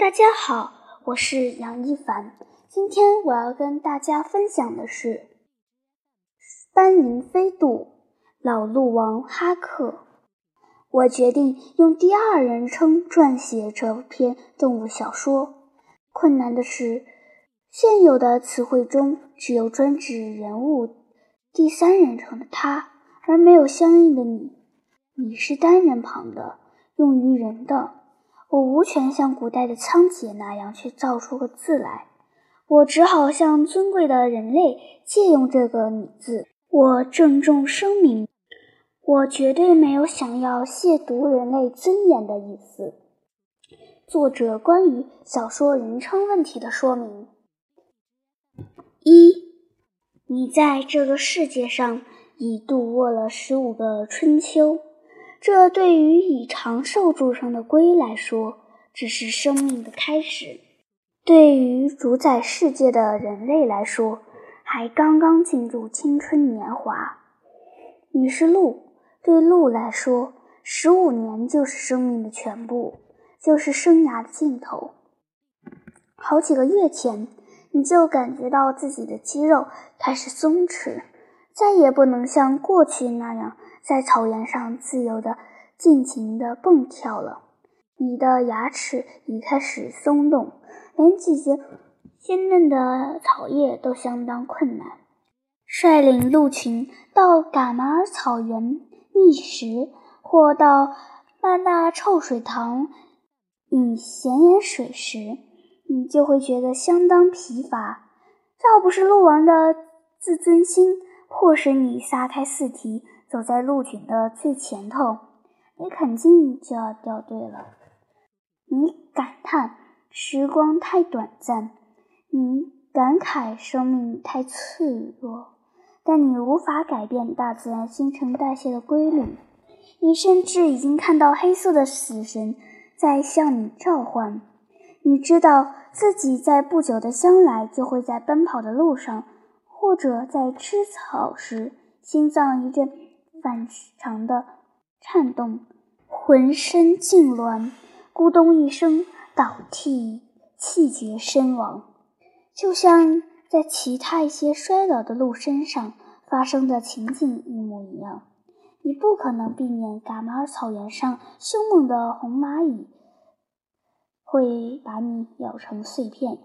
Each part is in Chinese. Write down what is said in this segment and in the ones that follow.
大家好，我是杨一凡。今天我要跟大家分享的是《斑羚飞渡》老鹿王哈克。我决定用第二人称撰写这篇动物小说。困难的是，现有的词汇中只有专指人物第三人称的他，而没有相应的你。你是单人旁的，用于人的。我无权像古代的仓颉那样去造出个字来，我只好向尊贵的人类借用这个“你”字。我郑重声明，我绝对没有想要亵渎人类尊严的意思。作者关于小说人称问题的说明：一，你在这个世界上已度过了十五个春秋。这对于以长寿著称的龟来说，只是生命的开始；对于主宰世界的人类来说，还刚刚进入青春年华。你是鹿，对鹿来说，十五年就是生命的全部，就是生涯的尽头。好几个月前，你就感觉到自己的肌肉开始松弛，再也不能像过去那样。在草原上自由地、尽情地蹦跳了。你的牙齿已开始松动，连咀嚼鲜嫩的草叶都相当困难。率领鹿群到噶玛尔草原觅食，或到曼纳臭水塘饮咸盐水时，你就会觉得相当疲乏。要不是鹿王的自尊心迫使你撒开四蹄，走在鹿群的最前头，你肯定就要掉队了。你感叹时光太短暂，你感慨生命太脆弱，但你无法改变大自然新陈代谢的规律。你甚至已经看到黑色的死神在向你召唤。你知道自己在不久的将来就会在奔跑的路上，或者在吃草时，心脏一阵。反常的颤动，浑身痉挛，咕咚一声倒地，气绝身亡，就像在其他一些衰老的鹿身上发生的情景一模一样。你不可能避免噶玛尔草原上凶猛的红蚂蚁会把你咬成碎片，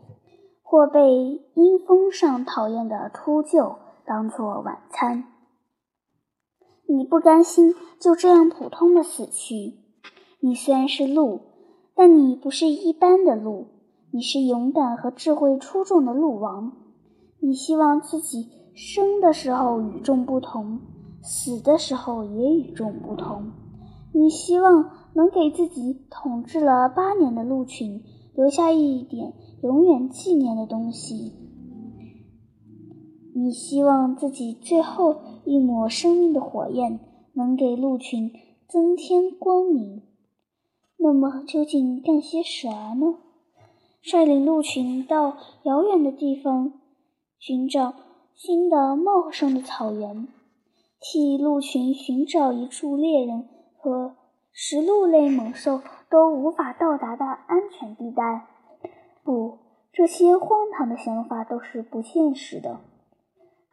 或被阴风上讨厌的秃鹫当作晚餐。你不甘心就这样普通的死去。你虽然是鹿，但你不是一般的鹿，你是勇敢和智慧出众的鹿王。你希望自己生的时候与众不同，死的时候也与众不同。你希望能给自己统治了八年的鹿群留下一点永远纪念的东西。你希望自己最后。一抹生命的火焰能给鹿群增添光明，那么究竟干些啥呢？率领鹿群到遥远的地方寻找新的茂盛的草原，替鹿群寻找一处猎人和食鹿类猛兽都无法到达的安全地带？不，这些荒唐的想法都是不现实的。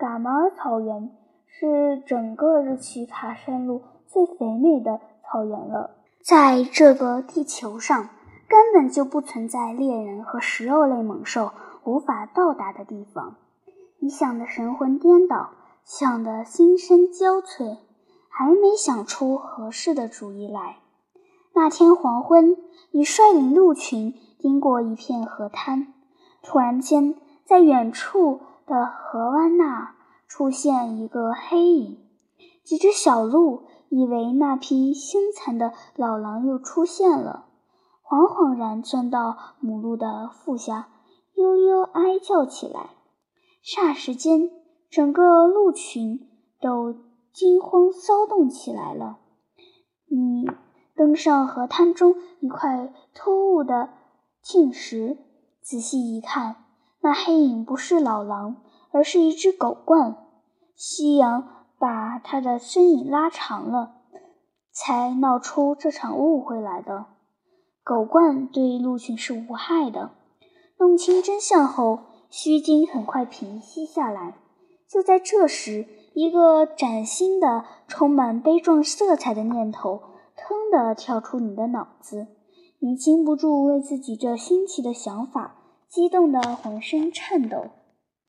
噶玛尔草原。是整个日奇卡山路最肥美的草原了。在这个地球上，根本就不存在猎人和食肉类猛兽无法到达的地方。你想得神魂颠倒，想得心神交瘁，还没想出合适的主意来。那天黄昏，你率领鹿群经过一片河滩，突然间，在远处的河湾那。出现一个黑影，几只小鹿以为那匹凶残的老狼又出现了，惶惶然钻到母鹿的腹下，悠悠哀叫起来。霎时间，整个鹿群都惊慌骚动起来了。你登上河滩中一块突兀的磬石，仔细一看，那黑影不是老狼。而是一只狗冠，夕阳把它的身影拉长了，才闹出这场误会来的。狗冠对鹿群是无害的。弄清真相后，须鲸很快平息下来。就在这时，一个崭新的、充满悲壮色彩的念头腾地跳出你的脑子，你禁不住为自己这新奇的想法激动的浑身颤抖。